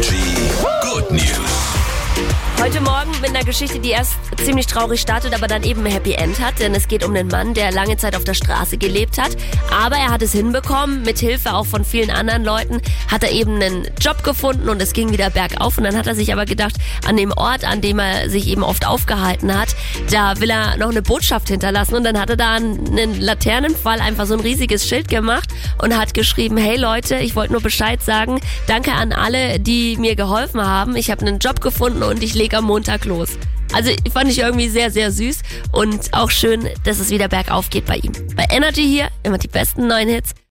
Good News. Heute Morgen mit einer Geschichte, die erst ziemlich traurig startet, aber dann eben ein Happy End hat, denn es geht um einen Mann, der lange Zeit auf der Straße gelebt hat, aber er hat es hinbekommen, mit Hilfe auch von vielen anderen Leuten, hat er eben einen Job gefunden und es ging wieder bergauf. Und dann hat er sich aber gedacht, an dem Ort, an dem er sich eben oft aufgehalten hat, da will er noch eine Botschaft hinterlassen. Und dann hat er da einen Laternenfall einfach so ein riesiges Schild gemacht und hat geschrieben, hey Leute, ich wollte nur Bescheid sagen, danke an alle, die mir geholfen haben, ich habe einen Job gefunden und ich lege am Montag los. Also fand ich irgendwie sehr, sehr süß und auch schön, dass es wieder bergauf geht bei ihm. Bei Energy hier immer die besten neuen Hits.